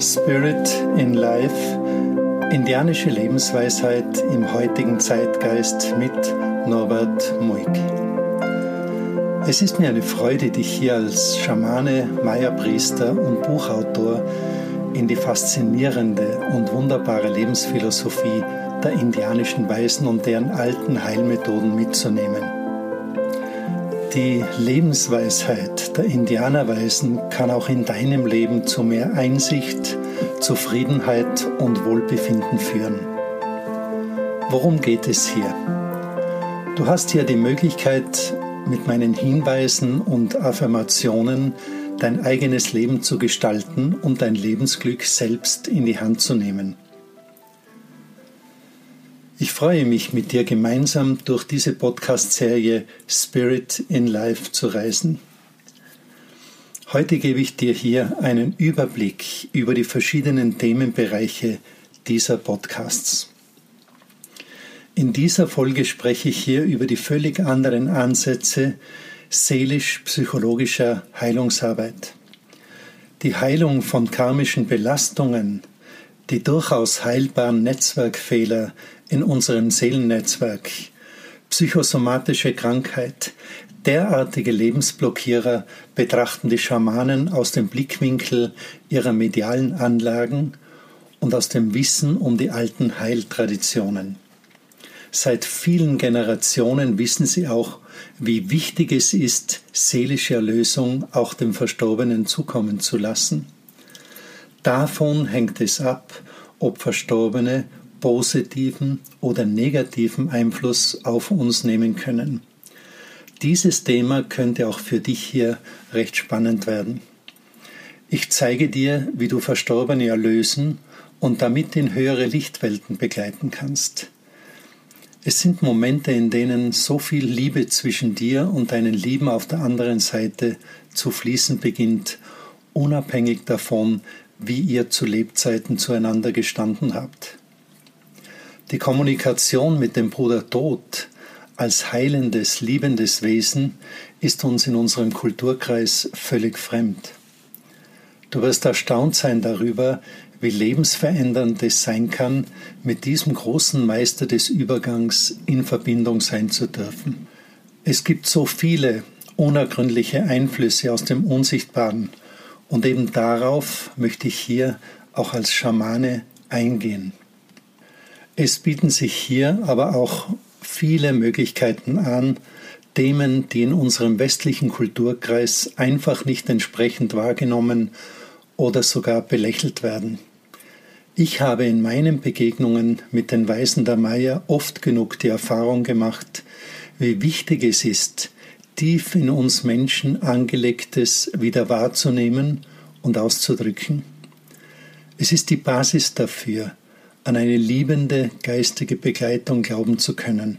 Spirit in Life, indianische Lebensweisheit im heutigen Zeitgeist mit Norbert Muig. Es ist mir eine Freude, dich hier als Schamane, Maya-Priester und Buchautor in die faszinierende und wunderbare Lebensphilosophie der indianischen Weisen und deren alten Heilmethoden mitzunehmen. Die Lebensweisheit der Indianerweisen kann auch in deinem Leben zu mehr Einsicht, Zufriedenheit und Wohlbefinden führen. Worum geht es hier? Du hast hier die Möglichkeit, mit meinen Hinweisen und Affirmationen dein eigenes Leben zu gestalten und dein Lebensglück selbst in die Hand zu nehmen. Ich freue mich, mit dir gemeinsam durch diese Podcast-Serie Spirit in Life zu reisen. Heute gebe ich dir hier einen Überblick über die verschiedenen Themenbereiche dieser Podcasts. In dieser Folge spreche ich hier über die völlig anderen Ansätze seelisch-psychologischer Heilungsarbeit. Die Heilung von karmischen Belastungen, die durchaus heilbaren Netzwerkfehler in unserem Seelennetzwerk, psychosomatische Krankheit, derartige Lebensblockierer betrachten die Schamanen aus dem Blickwinkel ihrer medialen Anlagen und aus dem Wissen um die alten Heiltraditionen. Seit vielen Generationen wissen sie auch, wie wichtig es ist, seelische Erlösung auch dem Verstorbenen zukommen zu lassen. Davon hängt es ab, ob Verstorbene positiven oder negativen Einfluss auf uns nehmen können. Dieses Thema könnte auch für dich hier recht spannend werden. Ich zeige dir, wie du Verstorbene erlösen und damit in höhere Lichtwelten begleiten kannst. Es sind Momente, in denen so viel Liebe zwischen dir und deinen Lieben auf der anderen Seite zu fließen beginnt, unabhängig davon, wie ihr zu Lebzeiten zueinander gestanden habt. Die Kommunikation mit dem Bruder Tod als heilendes, liebendes Wesen ist uns in unserem Kulturkreis völlig fremd. Du wirst erstaunt sein darüber, wie lebensverändernd es sein kann, mit diesem großen Meister des Übergangs in Verbindung sein zu dürfen. Es gibt so viele unergründliche Einflüsse aus dem Unsichtbaren und eben darauf möchte ich hier auch als Schamane eingehen. Es bieten sich hier aber auch viele Möglichkeiten an, Themen, die in unserem westlichen Kulturkreis einfach nicht entsprechend wahrgenommen oder sogar belächelt werden. Ich habe in meinen Begegnungen mit den Weisen der Maya oft genug die Erfahrung gemacht, wie wichtig es ist, tief in uns Menschen angelegtes wieder wahrzunehmen und auszudrücken. Es ist die Basis dafür, an eine liebende geistige Begleitung glauben zu können.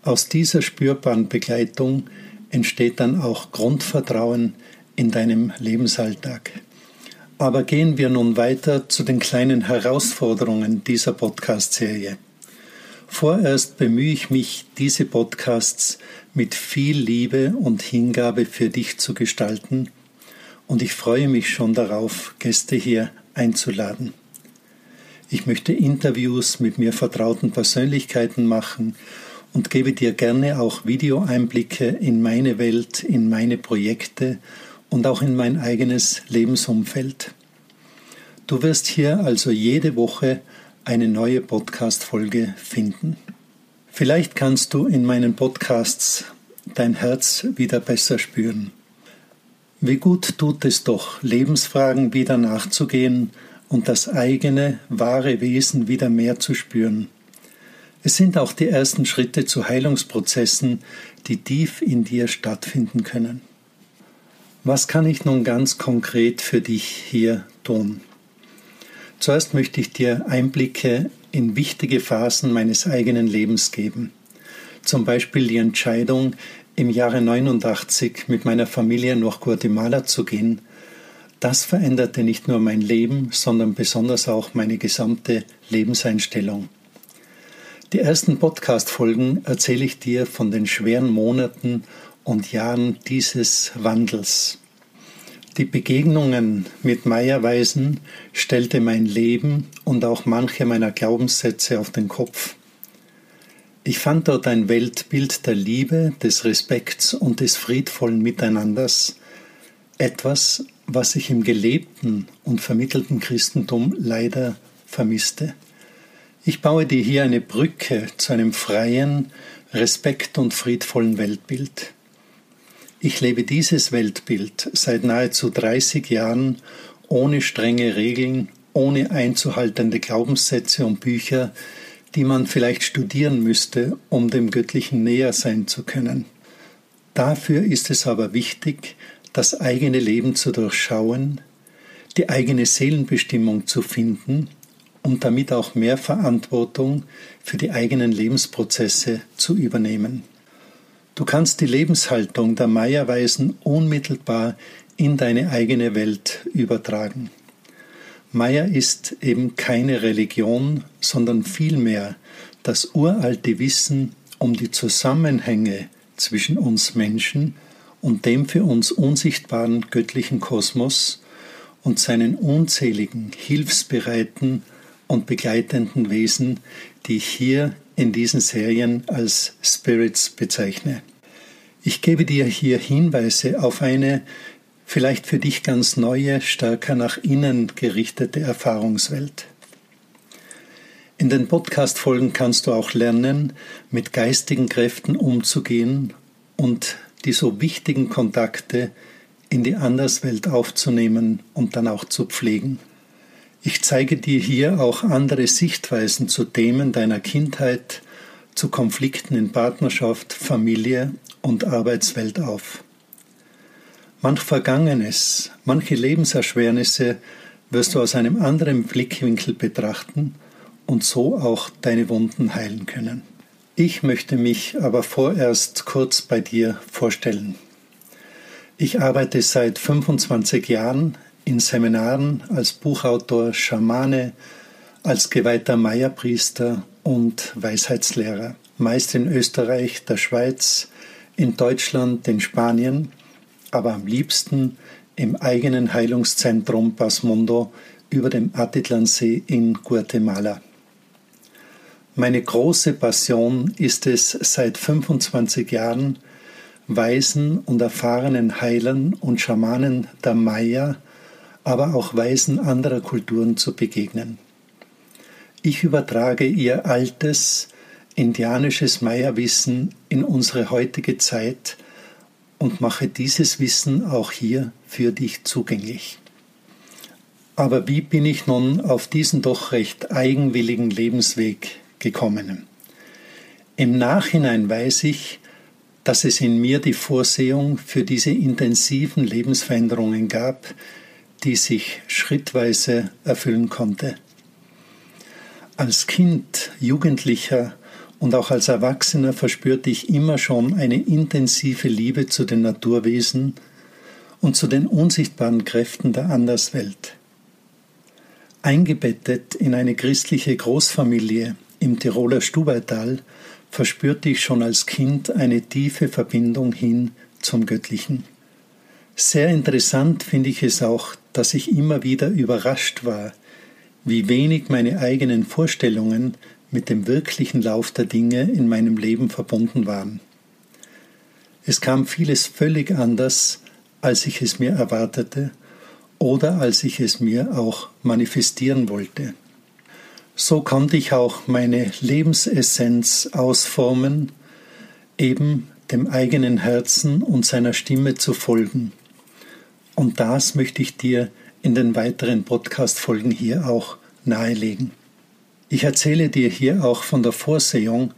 Aus dieser spürbaren Begleitung entsteht dann auch Grundvertrauen in deinem Lebensalltag. Aber gehen wir nun weiter zu den kleinen Herausforderungen dieser Podcast-Serie. Vorerst bemühe ich mich, diese Podcasts mit viel Liebe und Hingabe für dich zu gestalten und ich freue mich schon darauf, Gäste hier einzuladen. Ich möchte Interviews mit mir vertrauten Persönlichkeiten machen und gebe dir gerne auch Videoeinblicke in meine Welt, in meine Projekte und auch in mein eigenes Lebensumfeld. Du wirst hier also jede Woche eine neue Podcast-Folge finden. Vielleicht kannst du in meinen Podcasts dein Herz wieder besser spüren. Wie gut tut es doch, Lebensfragen wieder nachzugehen und das eigene, wahre Wesen wieder mehr zu spüren. Es sind auch die ersten Schritte zu Heilungsprozessen, die tief in dir stattfinden können. Was kann ich nun ganz konkret für dich hier tun? Zuerst möchte ich dir Einblicke in wichtige Phasen meines eigenen Lebens geben. Zum Beispiel die Entscheidung, im Jahre 89 mit meiner Familie nach Guatemala zu gehen das veränderte nicht nur mein Leben, sondern besonders auch meine gesamte Lebenseinstellung. Die ersten Podcast-Folgen erzähle ich dir von den schweren Monaten und Jahren dieses Wandels. Die Begegnungen mit Meierweisen stellte mein Leben und auch manche meiner Glaubenssätze auf den Kopf. Ich fand dort ein Weltbild der Liebe, des Respekts und des friedvollen Miteinanders, etwas, was ich im gelebten und vermittelten Christentum leider vermisste. Ich baue dir hier eine Brücke zu einem freien, respekt- und friedvollen Weltbild. Ich lebe dieses Weltbild seit nahezu 30 Jahren ohne strenge Regeln, ohne einzuhaltende Glaubenssätze und Bücher, die man vielleicht studieren müsste, um dem Göttlichen näher sein zu können. Dafür ist es aber wichtig, das eigene Leben zu durchschauen, die eigene Seelenbestimmung zu finden und damit auch mehr Verantwortung für die eigenen Lebensprozesse zu übernehmen. Du kannst die Lebenshaltung der Meierweisen unmittelbar in deine eigene Welt übertragen. Meier ist eben keine Religion, sondern vielmehr das uralte Wissen um die Zusammenhänge zwischen uns Menschen und dem für uns unsichtbaren göttlichen Kosmos und seinen unzähligen, hilfsbereiten und begleitenden Wesen, die hier in diesen Serien als Spirits bezeichne. Ich gebe dir hier Hinweise auf eine vielleicht für dich ganz neue, stärker nach innen gerichtete Erfahrungswelt. In den Podcast-Folgen kannst du auch lernen, mit geistigen Kräften umzugehen und die so wichtigen Kontakte in die Anderswelt aufzunehmen und dann auch zu pflegen. Ich zeige dir hier auch andere Sichtweisen zu Themen deiner Kindheit, zu Konflikten in Partnerschaft, Familie und Arbeitswelt auf. Manch Vergangenes, manche Lebenserschwernisse wirst du aus einem anderen Blickwinkel betrachten und so auch deine Wunden heilen können. Ich möchte mich aber vorerst kurz bei dir vorstellen. Ich arbeite seit 25 Jahren in Seminaren als Buchautor, Schamane, als geweihter Meierpriester und Weisheitslehrer, meist in Österreich, der Schweiz, in Deutschland, in Spanien, aber am liebsten im eigenen Heilungszentrum Pasmundo über dem Atitlansee in Guatemala. Meine große Passion ist es seit 25 Jahren, weisen und erfahrenen Heilern und Schamanen der Maya aber auch Weisen anderer Kulturen zu begegnen. Ich übertrage ihr altes, indianisches Maya-Wissen in unsere heutige Zeit und mache dieses Wissen auch hier für dich zugänglich. Aber wie bin ich nun auf diesen doch recht eigenwilligen Lebensweg gekommen? Im Nachhinein weiß ich, dass es in mir die Vorsehung für diese intensiven Lebensveränderungen gab, die sich schrittweise erfüllen konnte. Als Kind, Jugendlicher und auch als Erwachsener verspürte ich immer schon eine intensive Liebe zu den Naturwesen und zu den unsichtbaren Kräften der Anderswelt. Eingebettet in eine christliche Großfamilie im Tiroler Stubaital verspürte ich schon als Kind eine tiefe Verbindung hin zum Göttlichen. Sehr interessant finde ich es auch, dass ich immer wieder überrascht war, wie wenig meine eigenen Vorstellungen mit dem wirklichen Lauf der Dinge in meinem Leben verbunden waren. Es kam vieles völlig anders, als ich es mir erwartete oder als ich es mir auch manifestieren wollte. So konnte ich auch meine Lebensessenz ausformen, eben dem eigenen Herzen und seiner Stimme zu folgen und das möchte ich dir in den weiteren Podcast-Folgen hier auch nahelegen. Ich erzähle dir hier auch von der Vorsehung,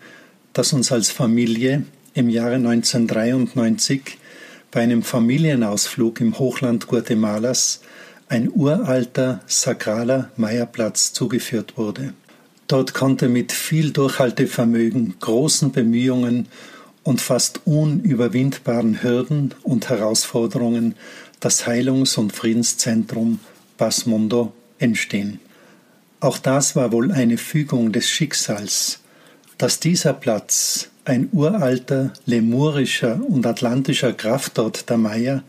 dass uns als Familie im Jahre 1993 bei einem Familienausflug im Hochland Guatemalas ein uralter sakraler Meierplatz zugeführt wurde. Dort konnte mit viel Durchhaltevermögen, großen Bemühungen und fast unüberwindbaren Hürden und Herausforderungen das Heilungs- und Friedenszentrum Pasmundo entstehen. Auch das war wohl eine Fügung des Schicksals, dass dieser Platz, ein uralter lemurischer und atlantischer Kraftort der Maya,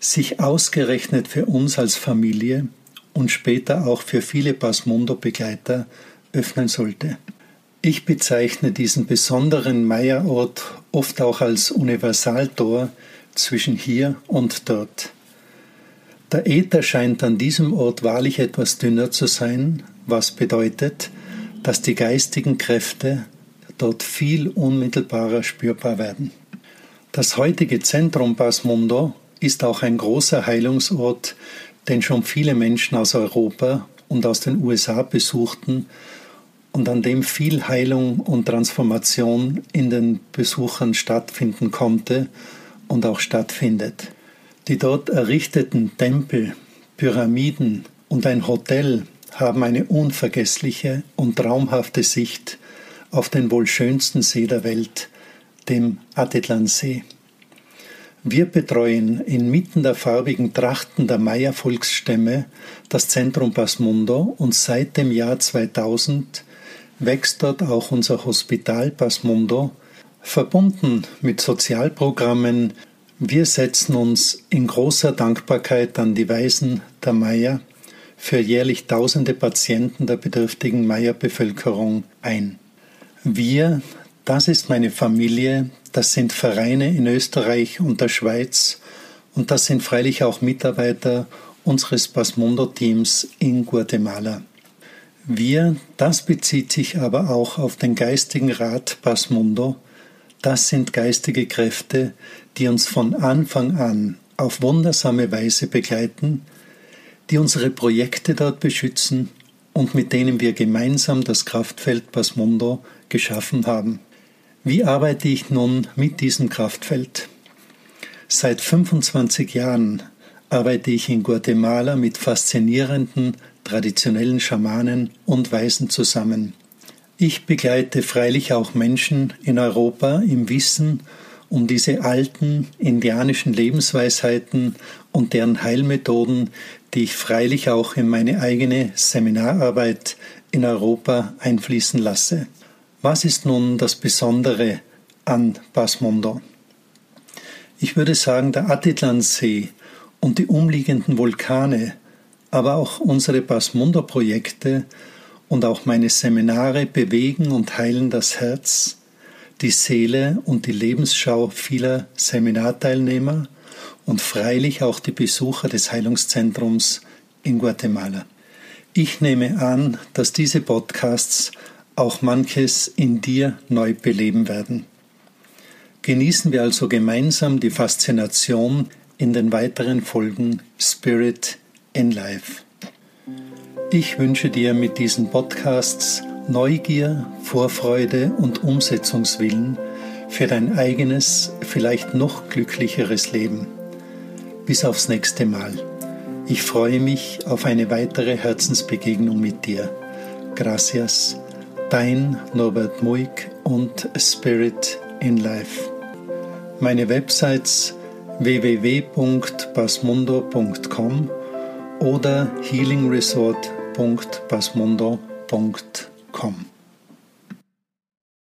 sich ausgerechnet für uns als Familie und später auch für viele Pasmundo-Begleiter öffnen sollte. Ich bezeichne diesen besonderen Meierort oft auch als Universaltor zwischen hier und dort. Der Äther scheint an diesem Ort wahrlich etwas dünner zu sein, was bedeutet, dass die geistigen Kräfte dort viel unmittelbarer spürbar werden. Das heutige Zentrum Pasmundo ist auch ein großer Heilungsort, den schon viele Menschen aus Europa und aus den USA besuchten und an dem viel Heilung und Transformation in den Besuchern stattfinden konnte und auch stattfindet. Die dort errichteten Tempel, Pyramiden und ein Hotel haben eine unvergessliche und traumhafte Sicht auf den wohl schönsten See der Welt, dem Atitlansee. Wir betreuen inmitten der farbigen Trachten der Maya-Volksstämme das Zentrum Pasmundo und seit dem Jahr 2000 wächst dort auch unser Hospital Pasmundo, verbunden mit Sozialprogrammen. Wir setzen uns in großer Dankbarkeit an die Weisen der Maya für jährlich tausende Patienten der bedürftigen Maya-Bevölkerung ein. Wir, das ist meine Familie, das sind Vereine in Österreich und der Schweiz und das sind freilich auch Mitarbeiter unseres Pasmundo-Teams in Guatemala. Wir, das bezieht sich aber auch auf den geistigen Rat Pasmundo, das sind geistige Kräfte, die uns von Anfang an auf wundersame Weise begleiten, die unsere Projekte dort beschützen und mit denen wir gemeinsam das Kraftfeld Pasmundo geschaffen haben. Wie arbeite ich nun mit diesem Kraftfeld? Seit 25 Jahren arbeite ich in Guatemala mit faszinierenden traditionellen Schamanen und Weisen zusammen. Ich begleite freilich auch Menschen in Europa im Wissen um diese alten indianischen Lebensweisheiten und deren Heilmethoden, die ich freilich auch in meine eigene Seminararbeit in Europa einfließen lasse. Was ist nun das Besondere an Pasmondo? Ich würde sagen, der Atitlansee und die umliegenden Vulkane aber auch unsere Pasmundo-Projekte und auch meine Seminare bewegen und heilen das Herz, die Seele und die Lebensschau vieler Seminarteilnehmer und freilich auch die Besucher des Heilungszentrums in Guatemala. Ich nehme an, dass diese Podcasts auch manches in dir neu beleben werden. Genießen wir also gemeinsam die Faszination in den weiteren Folgen Spirit in Life. Ich wünsche dir mit diesen Podcasts Neugier, Vorfreude und Umsetzungswillen für dein eigenes, vielleicht noch glücklicheres Leben. Bis aufs nächste Mal. Ich freue mich auf eine weitere Herzensbegegnung mit dir. Gracias, dein Norbert Muig und Spirit in Life. Meine Websites www.basmundo.com oder healingresort.basmundo.com.